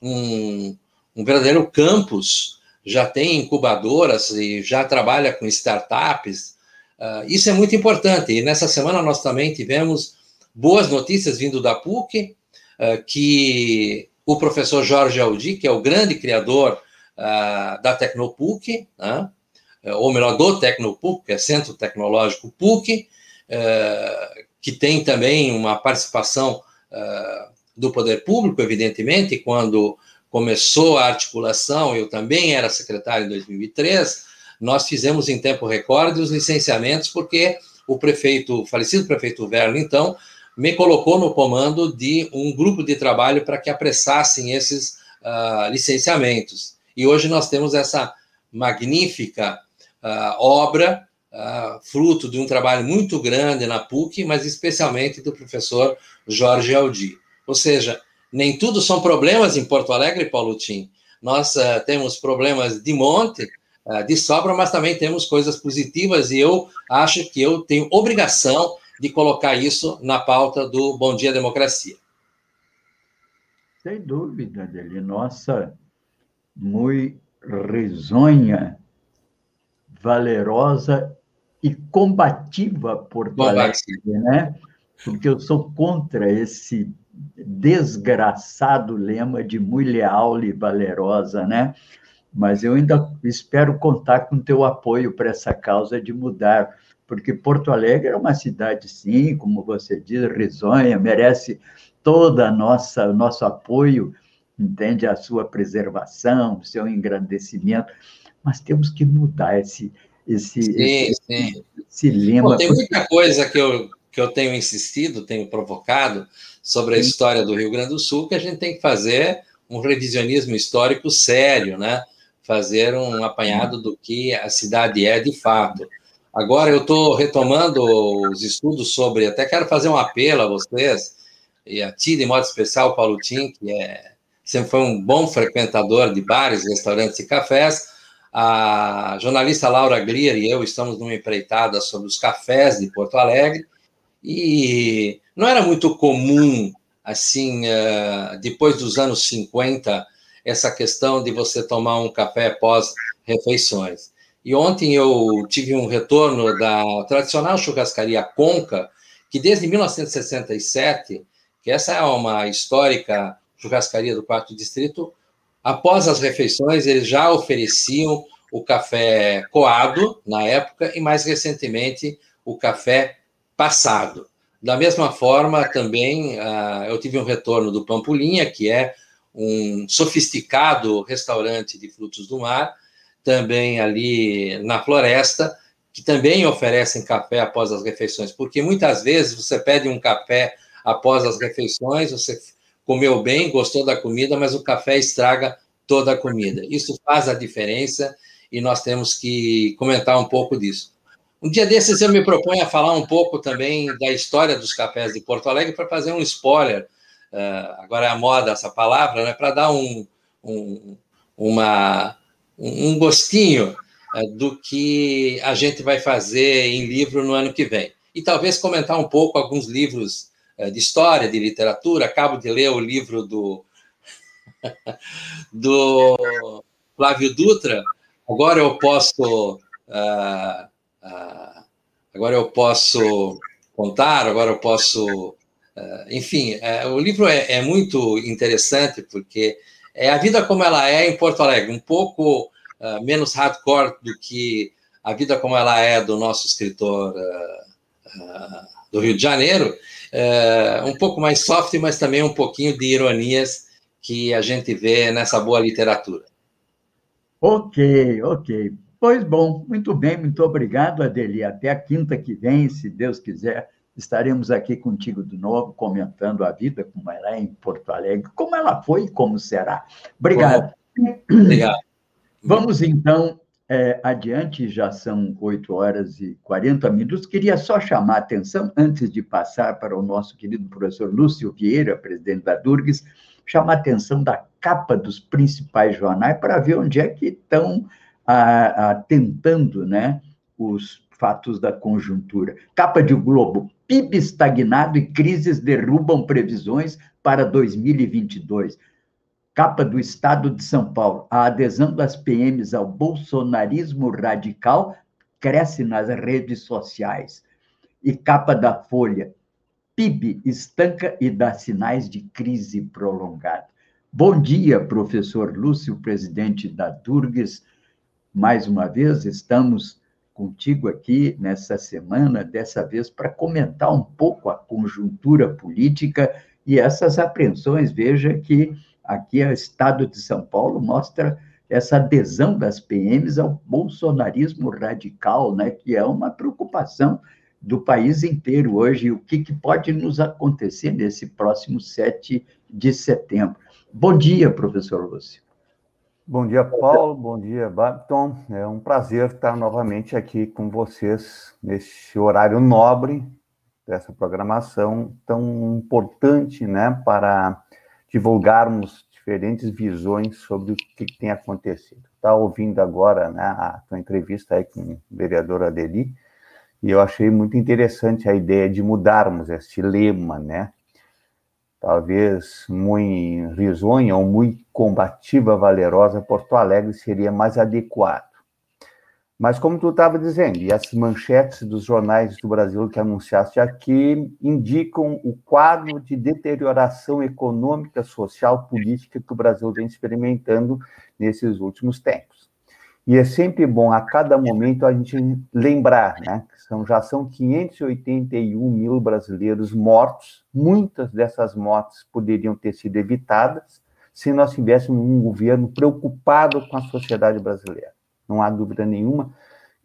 um, um verdadeiro campus já tem incubadoras e já trabalha com startups. Uh, isso é muito importante. E nessa semana nós também tivemos boas notícias vindo da PUC, uh, que o professor Jorge Aldi, que é o grande criador uh, da Tecnopuc, né? ou melhor, do Tecnopuc, que é Centro Tecnológico PUC, que tem também uma participação do poder público, evidentemente, quando começou a articulação, eu também era secretário em 2003, nós fizemos em tempo recorde os licenciamentos, porque o prefeito, o falecido prefeito Verno, então, me colocou no comando de um grupo de trabalho para que apressassem esses uh, licenciamentos. E hoje nós temos essa magnífica uh, obra, uh, fruto de um trabalho muito grande na PUC, mas especialmente do professor Jorge Aldi. Ou seja, nem tudo são problemas em Porto Alegre, Paulo Tim. Nós uh, temos problemas de monte, de sobra, mas também temos coisas positivas e eu acho que eu tenho obrigação de colocar isso na pauta do Bom Dia Democracia. Sem dúvida, dele. Nossa, muito risonha, valerosa e combativa Porto Alegre, né? Porque eu sou contra esse desgraçado lema de muito leal e valerosa, né? Mas eu ainda espero contar com teu apoio para essa causa de mudar, porque Porto Alegre é uma cidade, sim, como você diz, risonha, merece toda a nossa nosso apoio, entende a sua preservação, o seu engrandecimento, mas temos que mudar esse esse, sim, esse, sim. esse lema. Bom, tem muita coisa que eu que eu tenho insistido, tenho provocado sobre a história do Rio Grande do Sul, que a gente tem que fazer um revisionismo histórico sério, né? Fazer um apanhado do que a cidade é de fato. Agora eu estou retomando os estudos sobre, até quero fazer um apelo a vocês, e a ti, de modo especial, Paulo Tim, que é, sempre foi um bom frequentador de bares, restaurantes e cafés, a jornalista Laura Glier e eu estamos numa empreitada sobre os cafés de Porto Alegre, e não era muito comum, assim, eh, depois dos anos 50, essa questão de você tomar um café pós-refeições. E ontem eu tive um retorno da tradicional churrascaria Conca, que desde 1967, que essa é uma histórica churrascaria do quarto distrito, após as refeições eles já ofereciam o café coado na época e mais recentemente o café passado. Da mesma forma, também uh, eu tive um retorno do Pampulinha, que é um sofisticado restaurante de frutos do mar, também ali na floresta, que também oferecem café após as refeições, porque muitas vezes você pede um café após as refeições, você comeu bem, gostou da comida, mas o café estraga toda a comida. Isso faz a diferença e nós temos que comentar um pouco disso. Um dia desses eu me proponho a falar um pouco também da história dos cafés de Porto Alegre para fazer um spoiler. Uh, agora é a moda essa palavra, né? Para dar um, um, uma, um gostinho uh, do que a gente vai fazer em livro no ano que vem. E talvez comentar um pouco alguns livros de história, de literatura. Acabo de ler o livro do, do Flávio Dutra. Agora eu posso uh, ah, agora eu posso contar, agora eu posso. Uh, enfim, uh, o livro é, é, muito interessante porque é a vida como ela é em Porto Alegre, um pouco uh, menos hardcore do que a vida como ela é do nosso escritor do Rio de Janeiro, um pouco mais soft, mas também um pouquinho de ironias que a gente vê nessa boa literatura. Ok, ok. Pois bom, muito bem, muito obrigado, Adeli. Até a quinta que vem, se Deus quiser, estaremos aqui contigo de novo, comentando a vida, como ela é em Porto Alegre, como ela foi e como será. Obrigado. Obrigado. Vamos, então, é, adiante, já são 8 horas e 40 minutos. Queria só chamar a atenção, antes de passar para o nosso querido professor Lúcio Vieira, presidente da Durgues, chamar a atenção da capa dos principais jornais para ver onde é que estão tentando né, os fatos da conjuntura. Capa de Globo: PIB estagnado e crises derrubam previsões para 2022. Capa do Estado de São Paulo: a adesão das PMs ao bolsonarismo radical cresce nas redes sociais. E capa da Folha: PIB estanca e dá sinais de crise prolongada. Bom dia, professor Lúcio, presidente da Durgues. Mais uma vez, estamos contigo aqui nessa semana, dessa vez para comentar um pouco a conjuntura política e essas apreensões. Veja que aqui o Estado de São Paulo mostra essa adesão das PMs ao bolsonarismo radical, né, que é uma preocupação do país inteiro hoje. O que, que pode nos acontecer nesse próximo 7 de setembro? Bom dia, professor Lúcio. Bom dia, Paulo. Bom dia, Babton. É um prazer estar novamente aqui com vocês nesse horário nobre dessa programação tão importante, né, para divulgarmos diferentes visões sobre o que tem acontecido. Está ouvindo agora, né, a tua entrevista aí com o vereador Adeli, e eu achei muito interessante a ideia de mudarmos esse lema, né, talvez muito risonha ou muito combativa, valerosa, Porto Alegre seria mais adequado. Mas como tu estava dizendo, e as manchetes dos jornais do Brasil que anunciaste aqui indicam o quadro de deterioração econômica, social, política que o Brasil vem experimentando nesses últimos tempos. E é sempre bom, a cada momento, a gente lembrar, né? Que são, já são 581 mil brasileiros mortos. Muitas dessas mortes poderiam ter sido evitadas se nós tivéssemos um governo preocupado com a sociedade brasileira. Não há dúvida nenhuma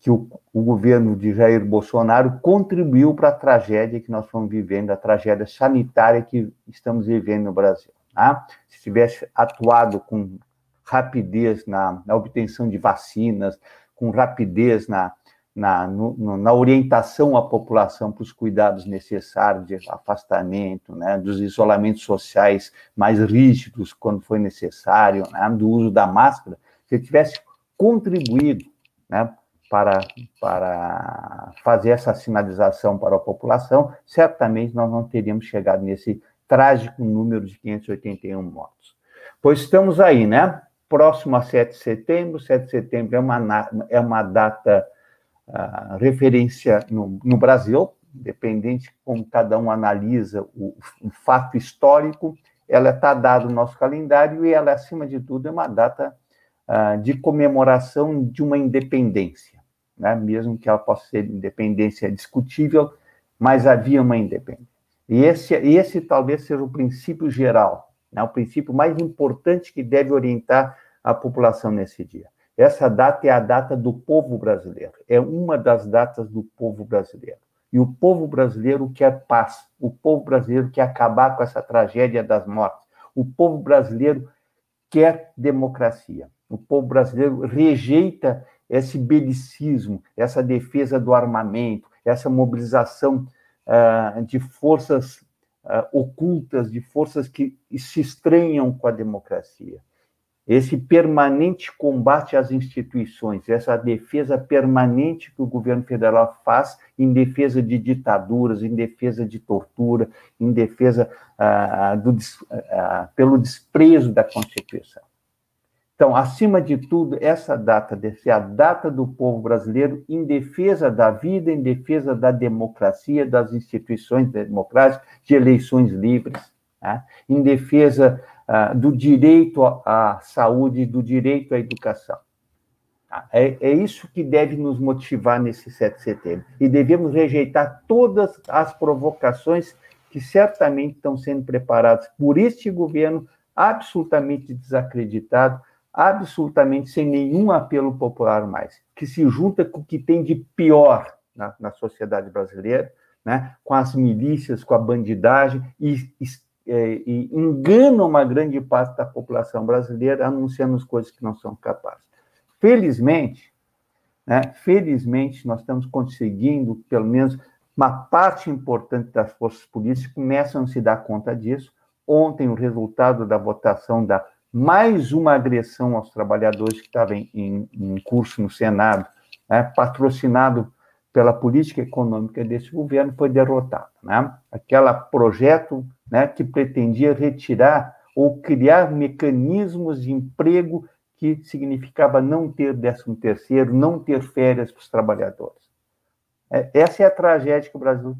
que o, o governo de Jair Bolsonaro contribuiu para a tragédia que nós estamos vivendo, a tragédia sanitária que estamos vivendo no Brasil. Tá? Se tivesse atuado com rapidez na, na obtenção de vacinas, com rapidez na, na, no, na orientação à população para os cuidados necessários de afastamento, né, dos isolamentos sociais mais rígidos quando foi necessário, né, do uso da máscara, se tivesse contribuído né, para, para fazer essa sinalização para a população, certamente nós não teríamos chegado nesse trágico número de 581 mortos. Pois estamos aí, né? próximo a 7 de setembro. 7 de setembro é uma, é uma data uh, referência no, no, Brasil, independente como cada um analisa o, o fato histórico, ela está dada no nosso calendário e ela, acima de tudo, é uma data uh, de comemoração de uma independência, né? mesmo que ela possa ser independência discutível, mas havia uma independência. E esse, esse talvez seja o princípio geral né, o princípio mais importante que deve orientar a população nesse dia. Essa data é a data do povo brasileiro, é uma das datas do povo brasileiro. E o povo brasileiro quer paz, o povo brasileiro quer acabar com essa tragédia das mortes, o povo brasileiro quer democracia, o povo brasileiro rejeita esse belicismo, essa defesa do armamento, essa mobilização uh, de forças uh, ocultas, de forças que se estranham com a democracia. Esse permanente combate às instituições, essa defesa permanente que o governo federal faz em defesa de ditaduras, em defesa de tortura, em defesa uh, do, pelo desprezo da Constituição. Então, acima de tudo, essa data deve ser a data do povo brasileiro em defesa da vida, em defesa da democracia, das instituições democráticas, de eleições livres, né? em defesa uh, do direito à saúde, do direito à educação. Tá? É, é, isso que deve nos motivar nesse 7 de setembro. E devemos rejeitar todas as provocações que certamente estão sendo preparadas por este governo absolutamente desacreditado, absolutamente sem nenhum apelo popular mais, que se junta com o que tem de pior na, na sociedade brasileira, né, com as milícias, com a bandidagem, e, e, e enganam uma grande parte da população brasileira anunciando as coisas que não são capazes. Felizmente, né, felizmente, nós estamos conseguindo, pelo menos, uma parte importante das forças políticas começam a se dar conta disso. Ontem, o resultado da votação da mais uma agressão aos trabalhadores que estava em, em, em curso no Senado, né, patrocinado pela política econômica desse governo, foi derrotado. Né? Aquele projeto né, que pretendia retirar ou criar mecanismos de emprego que significava não ter décimo terceiro, não ter férias para os trabalhadores. É, essa é a tragédia que o Brasil.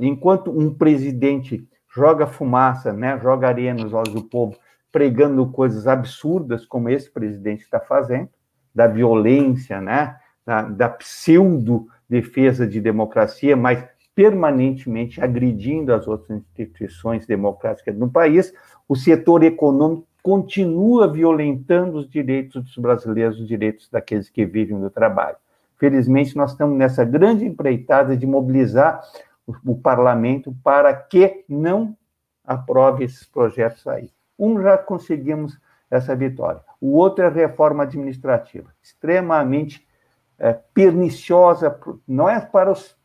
Enquanto um presidente joga fumaça, né, joga areia nos olhos do povo, pregando coisas absurdas, como esse presidente está fazendo, da violência, né, da, da pseudo-defesa de democracia, mas permanentemente agredindo as outras instituições democráticas no país, o setor econômico continua violentando os direitos dos brasileiros, os direitos daqueles que vivem do trabalho. Felizmente, nós estamos nessa grande empreitada de mobilizar o, o parlamento para que não aprove esses projetos aí. Um já conseguimos essa vitória. O outro é a reforma administrativa, extremamente é, perniciosa, não é para os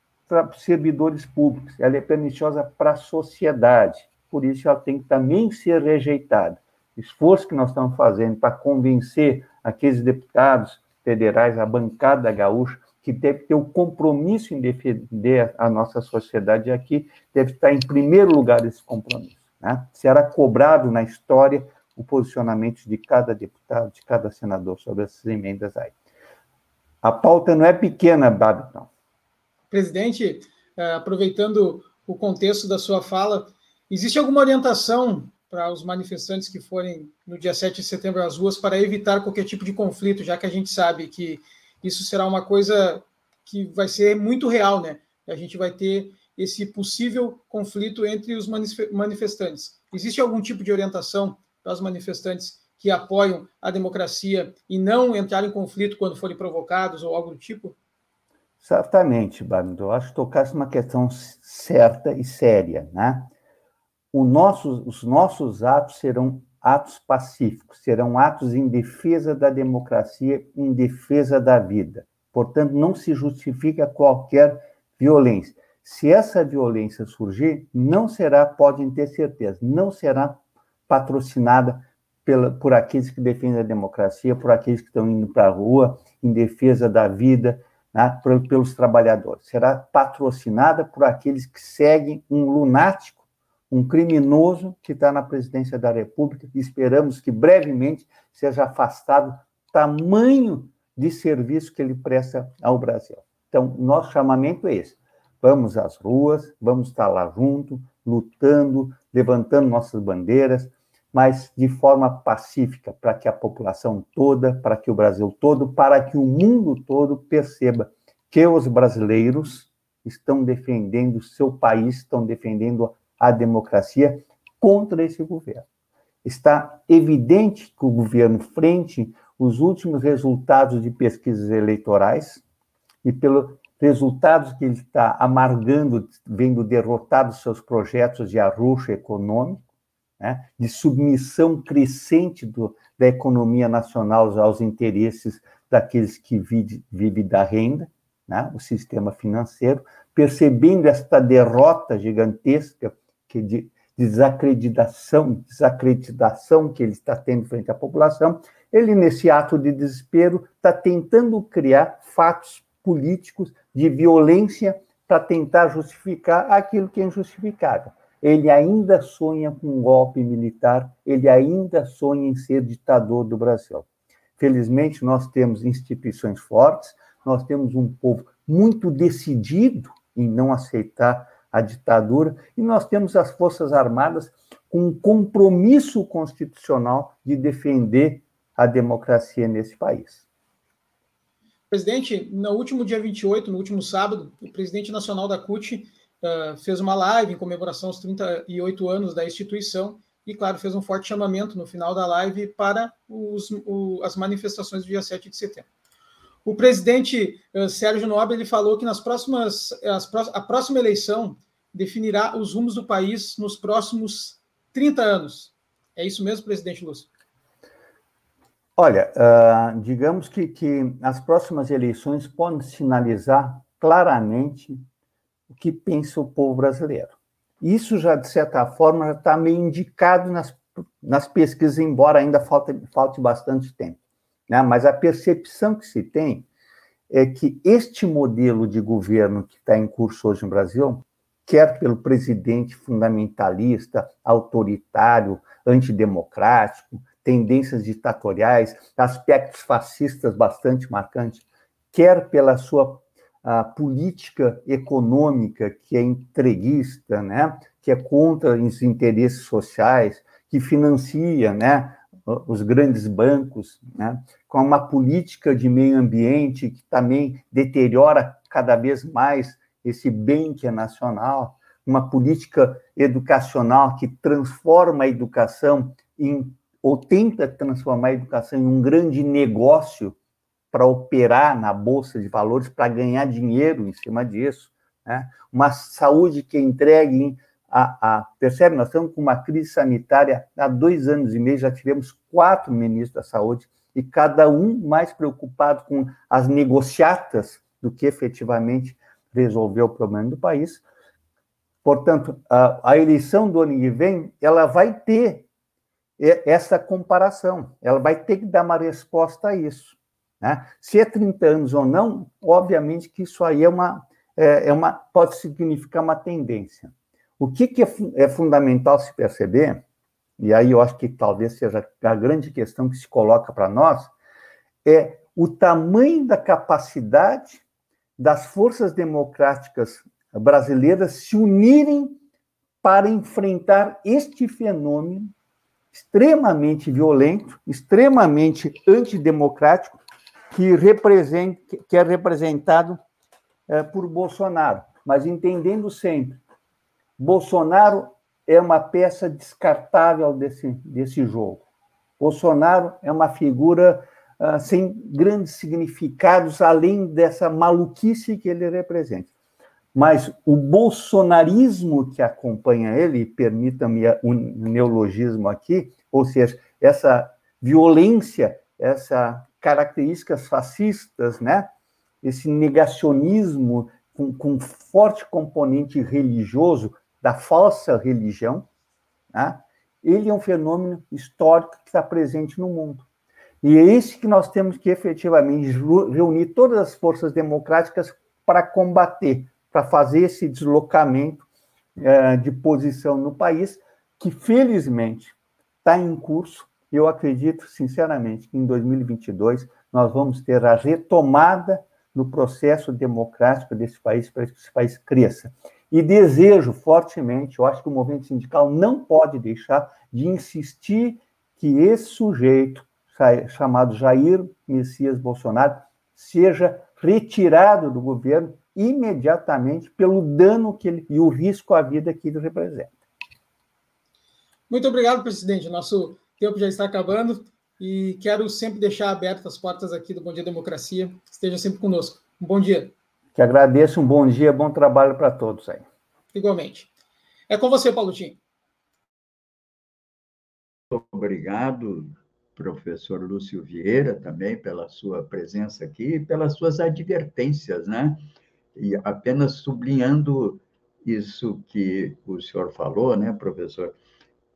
servidores públicos, ela é perniciosa para a sociedade. Por isso, ela tem que também ser rejeitada. O esforço que nós estamos fazendo para convencer aqueles deputados federais, a bancada gaúcha, que deve ter o compromisso em defender a nossa sociedade aqui, deve estar em primeiro lugar esse compromisso. Né? Será cobrado na história o posicionamento de cada deputado, de cada senador sobre essas emendas aí. A pauta não é pequena, Babiton. Presidente, eh, aproveitando o contexto da sua fala, existe alguma orientação para os manifestantes que forem no dia 7 de setembro às ruas para evitar qualquer tipo de conflito, já que a gente sabe que isso será uma coisa que vai ser muito real, né? A gente vai ter esse possível conflito entre os manifestantes. Existe algum tipo de orientação para os manifestantes que apoiam a democracia e não entrar em conflito quando forem provocados ou algo do tipo? Certamente, Bardo. Acho que tocasse uma questão certa e séria, né? nosso, os nossos atos serão atos pacíficos, serão atos em defesa da democracia, em defesa da vida. Portanto, não se justifica qualquer violência. Se essa violência surgir, não será, podem ter certeza, não será patrocinada pela, por aqueles que defendem a democracia, por aqueles que estão indo para a rua em defesa da vida, né, pelos trabalhadores. Será patrocinada por aqueles que seguem um lunático um criminoso que está na presidência da República e esperamos que brevemente seja afastado tamanho de serviço que ele presta ao Brasil. Então, nosso chamamento é esse. Vamos às ruas, vamos estar lá junto, lutando, levantando nossas bandeiras, mas de forma pacífica, para que a população toda, para que o Brasil todo, para que o mundo todo perceba que os brasileiros estão defendendo o seu país, estão defendendo a democracia contra esse governo. Está evidente que o governo, frente os últimos resultados de pesquisas eleitorais e pelos resultados que ele está amargando, vendo derrotados seus projetos de arroxo econômico, né, de submissão crescente do, da economia nacional aos interesses daqueles que vivem vive da renda, né, o sistema financeiro, percebendo esta derrota gigantesca que de desacreditação, desacreditação que ele está tendo frente à população, ele, nesse ato de desespero, está tentando criar fatos políticos de violência para tentar justificar aquilo que é injustificável. Ele ainda sonha com um golpe militar, ele ainda sonha em ser ditador do Brasil. Felizmente, nós temos instituições fortes, nós temos um povo muito decidido em não aceitar a ditadura, e nós temos as Forças Armadas com um compromisso constitucional de defender a democracia nesse país. Presidente, no último dia 28, no último sábado, o presidente nacional da CUT uh, fez uma live em comemoração aos 38 anos da instituição e, claro, fez um forte chamamento no final da live para os, o, as manifestações do dia 7 de setembro. O presidente uh, Sérgio Nobre ele falou que nas próximas, as, a próxima eleição definirá os rumos do país nos próximos 30 anos. É isso mesmo, presidente Lúcio? Olha, uh, digamos que, que as próximas eleições podem sinalizar claramente o que pensa o povo brasileiro. Isso já, de certa forma, já está meio indicado nas, nas pesquisas, embora ainda falte, falte bastante tempo. Né? Mas a percepção que se tem é que este modelo de governo que está em curso hoje no Brasil, quer pelo presidente fundamentalista, autoritário, antidemocrático, tendências ditatoriais, aspectos fascistas bastante marcantes, quer pela sua política econômica que é entreguista, né, que é contra os interesses sociais, que financia, né, os grandes bancos, né, com uma política de meio ambiente que também deteriora cada vez mais esse bem que é nacional, uma política educacional que transforma a educação em ou tenta transformar a educação em um grande negócio para operar na bolsa de valores, para ganhar dinheiro em cima disso, né? uma saúde que é entregue a, a, percebe, nós estamos com uma crise sanitária há dois anos e meio, já tivemos quatro ministros da saúde, e cada um mais preocupado com as negociatas do que efetivamente resolver o problema do país. Portanto, a, a eleição do ano que vem, ela vai ter essa comparação. Ela vai ter que dar uma resposta a isso. Né? Se é 30 anos ou não, obviamente que isso aí é uma, é, é uma pode significar uma tendência. O que, que é, é fundamental se perceber, e aí eu acho que talvez seja a grande questão que se coloca para nós, é o tamanho da capacidade das forças democráticas brasileiras se unirem para enfrentar este fenômeno extremamente violento, extremamente antidemocrático, que, representa, que é representado é, por Bolsonaro. Mas entendendo sempre, Bolsonaro é uma peça descartável desse, desse jogo. Bolsonaro é uma figura uh, sem grandes significados, além dessa maluquice que ele representa. Mas o bolsonarismo que acompanha ele, permita-me um neologismo aqui, ou seja, essa violência, essas características fascistas, né? esse negacionismo com, com forte componente religioso, da falsa religião, né? ele é um fenômeno histórico que está presente no mundo. E é esse que nós temos que efetivamente reunir todas as forças democráticas para combater, para fazer esse deslocamento é, de posição no país, que felizmente está em curso. Eu acredito, sinceramente, que em 2022 nós vamos ter a retomada no processo democrático desse país para que esse país cresça. E desejo fortemente, eu acho que o movimento sindical não pode deixar de insistir que esse sujeito, chamado Jair Messias Bolsonaro, seja retirado do governo imediatamente pelo dano que ele, e o risco à vida que ele representa. Muito obrigado, presidente. Nosso tempo já está acabando e quero sempre deixar abertas as portas aqui do Bom Dia Democracia. Esteja sempre conosco. Um bom dia. Que agradeço, um bom dia, bom trabalho para todos aí. Igualmente. É com você, Paulo Tim. Obrigado, professor Lúcio Vieira, também pela sua presença aqui e pelas suas advertências, né? E apenas sublinhando isso que o senhor falou, né, professor,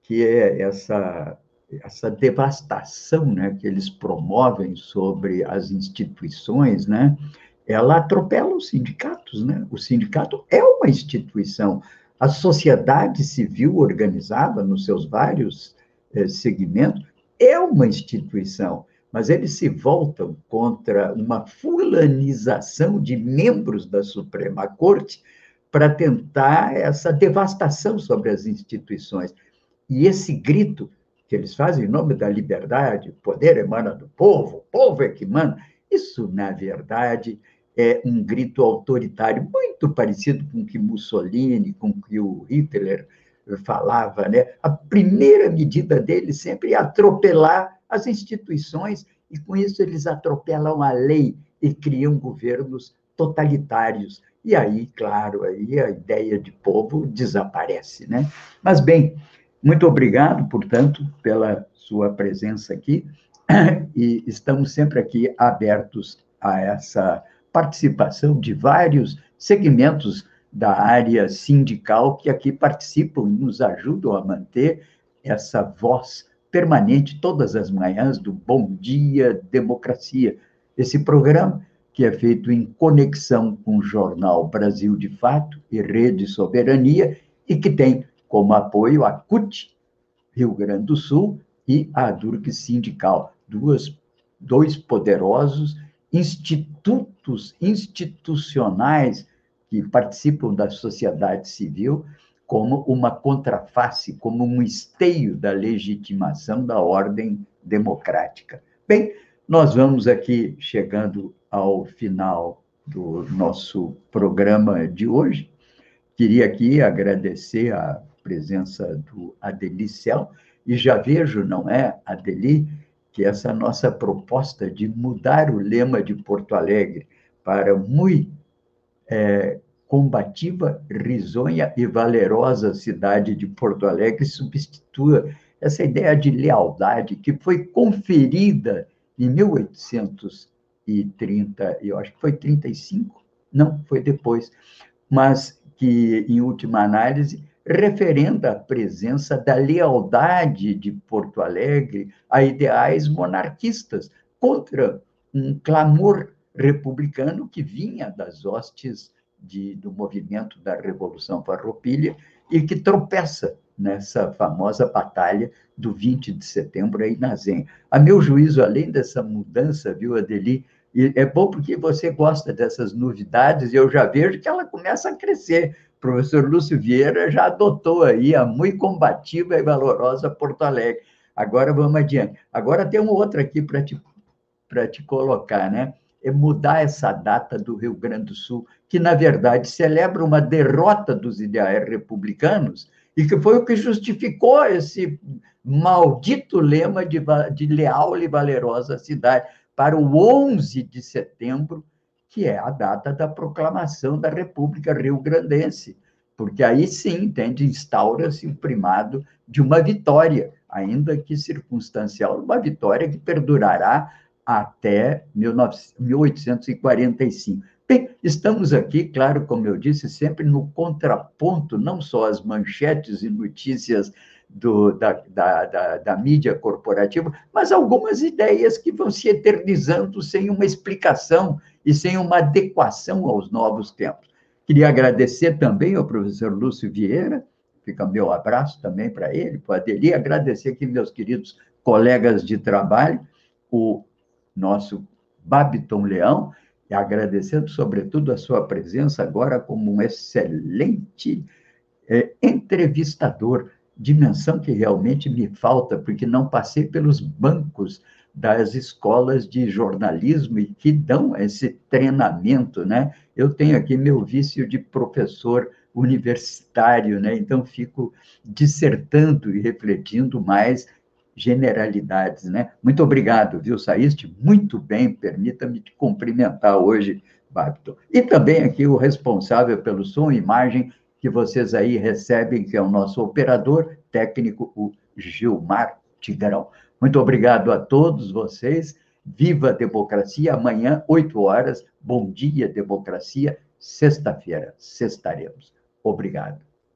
que é essa essa devastação, né, que eles promovem sobre as instituições, né, ela atropela os sindicatos, né? O sindicato é uma instituição. A sociedade civil organizada nos seus vários eh, segmentos é uma instituição mas eles se voltam contra uma fulanização de membros da Suprema Corte para tentar essa devastação sobre as instituições. E esse grito que eles fazem em nome da liberdade, poder emana do povo, o povo é que manda, isso, na verdade, é um grito autoritário, muito parecido com o que Mussolini, com o que o Hitler falava. Né? A primeira medida dele sempre é atropelar as instituições, e com isso eles atropelam a lei, e criam governos totalitários. E aí, claro, aí a ideia de povo desaparece, né? Mas bem, muito obrigado, portanto, pela sua presença aqui e estamos sempre aqui abertos a essa participação de vários segmentos da área sindical que aqui participam e nos ajudam a manter essa voz permanente todas as manhãs do Bom Dia Democracia. Esse programa que é feito em conexão com o jornal Brasil de Fato e Rede Soberania e que tem como apoio a CUT, Rio Grande do Sul, e a Durg Sindical, duas, dois poderosos institutos institucionais que participam da sociedade civil como uma contraface, como um esteio da legitimação da ordem democrática. Bem, nós vamos aqui chegando ao final do nosso programa de hoje. Queria aqui agradecer a presença do Adeli Cel, e já vejo, não é, Adeli, que essa nossa proposta de mudar o lema de Porto Alegre para muito é, combativa, risonha e valerosa cidade de Porto Alegre substitua essa ideia de lealdade que foi conferida em 1830, eu acho que foi 35, não, foi depois, mas que, em última análise, referenda a presença da lealdade de Porto Alegre a ideais monarquistas, contra um clamor republicano que vinha das hostes de, do movimento da Revolução Farroupilha e que tropeça nessa famosa batalha do 20 de setembro aí na Zen. A meu juízo, além dessa mudança, viu, Adeli, é bom porque você gosta dessas novidades e eu já vejo que ela começa a crescer o professor Lúcio Vieira já adotou aí a muito combativa e valorosa Porto Alegre. Agora vamos adiante. Agora tem uma outra aqui para te, te colocar, né? É mudar essa data do Rio Grande do Sul, que, na verdade, celebra uma derrota dos ideais republicanos e que foi o que justificou esse maldito lema de, de leal e valerosa cidade para o 11 de setembro que é a data da proclamação da República Rio-Grandense, porque aí sim, entende, instaura-se o primado de uma vitória, ainda que circunstancial, uma vitória que perdurará até 1845. Bem, estamos aqui, claro, como eu disse, sempre no contraponto, não só as manchetes e notícias do, da, da, da, da, mídia corporativa, mas algumas ideias que vão se eternizando sem uma explicação e sem uma adequação aos novos tempos. Queria agradecer também ao professor Lúcio Vieira, fica meu abraço também para ele, para Adeli, agradecer aqui meus queridos colegas de trabalho, o nosso Babiton Leão, e agradecendo, sobretudo, a sua presença agora como um excelente é, entrevistador dimensão que realmente me falta, porque não passei pelos bancos das escolas de jornalismo e que dão esse treinamento, né? Eu tenho aqui meu vício de professor universitário, né? Então fico dissertando e refletindo mais generalidades, né? Muito obrigado, viu? Saíste muito bem, permita-me te cumprimentar hoje, Babton. E também aqui o responsável pelo som e imagem que vocês aí recebem, que é o nosso operador técnico, o Gilmar Tigrão. Muito obrigado a todos vocês. Viva a democracia. Amanhã, 8 horas. Bom dia, democracia. Sexta-feira, sextaremos. Obrigado.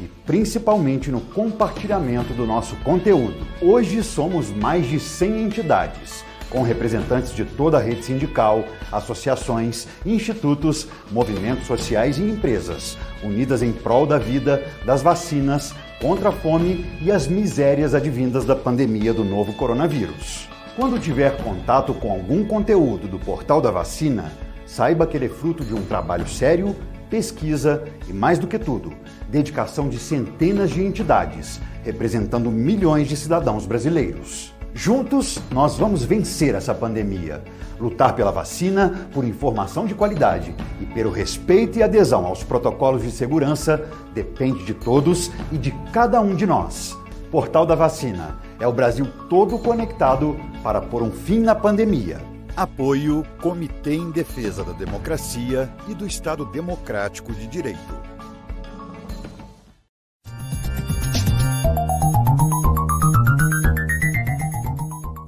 e principalmente no compartilhamento do nosso conteúdo. Hoje somos mais de 100 entidades, com representantes de toda a rede sindical, associações, institutos, movimentos sociais e empresas, unidas em prol da vida, das vacinas, contra a fome e as misérias advindas da pandemia do novo coronavírus. Quando tiver contato com algum conteúdo do Portal da Vacina, saiba que ele é fruto de um trabalho sério pesquisa e, mais do que tudo, dedicação de centenas de entidades, representando milhões de cidadãos brasileiros. Juntos, nós vamos vencer essa pandemia. Lutar pela vacina, por informação de qualidade e pelo respeito e adesão aos protocolos de segurança depende de todos e de cada um de nós. Portal da Vacina é o Brasil todo conectado para pôr um fim na pandemia. Apoio Comitê em Defesa da Democracia e do Estado Democrático de Direito.